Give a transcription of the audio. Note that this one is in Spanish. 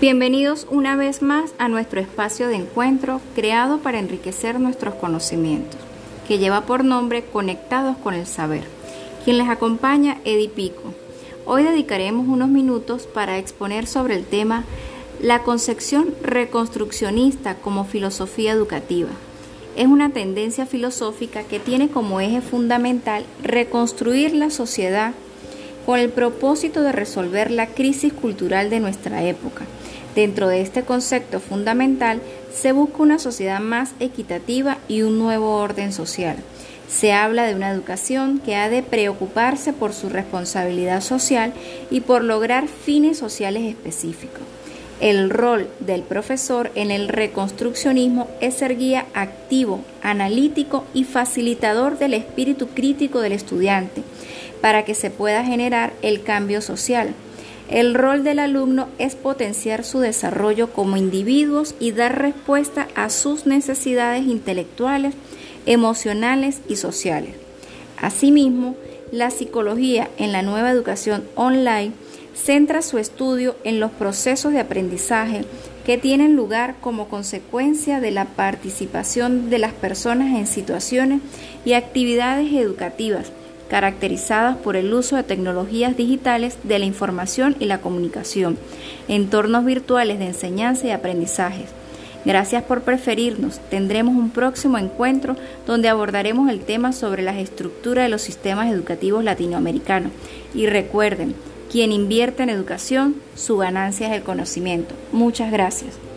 Bienvenidos una vez más a nuestro espacio de encuentro creado para enriquecer nuestros conocimientos, que lleva por nombre Conectados con el Saber. Quien les acompaña, Edi Pico. Hoy dedicaremos unos minutos para exponer sobre el tema la concepción reconstruccionista como filosofía educativa. Es una tendencia filosófica que tiene como eje fundamental reconstruir la sociedad con el propósito de resolver la crisis cultural de nuestra época Dentro de este concepto fundamental se busca una sociedad más equitativa y un nuevo orden social. Se habla de una educación que ha de preocuparse por su responsabilidad social y por lograr fines sociales específicos. El rol del profesor en el reconstruccionismo es ser guía activo, analítico y facilitador del espíritu crítico del estudiante para que se pueda generar el cambio social el rol del alumno es potenciar su desarrollo como individuos y dar respuesta a sus necesidades intelectuales, emocionales y sociales. Asimismo, la psicología en la nueva educación online centra su estudio en los procesos de aprendizaje que tienen lugar como consecuencia de la participación de las personas en situaciones y actividades educativas caracterizadas por el uso de tecnologías digitales de la información y la comunicación, entornos virtuales de enseñanza y aprendizaje. Gracias por preferirnos. Tendremos un próximo encuentro donde abordaremos el tema sobre las estructuras de los sistemas educativos latinoamericanos. Y recuerden, quien invierte en educación, su ganancia es el conocimiento. Muchas gracias.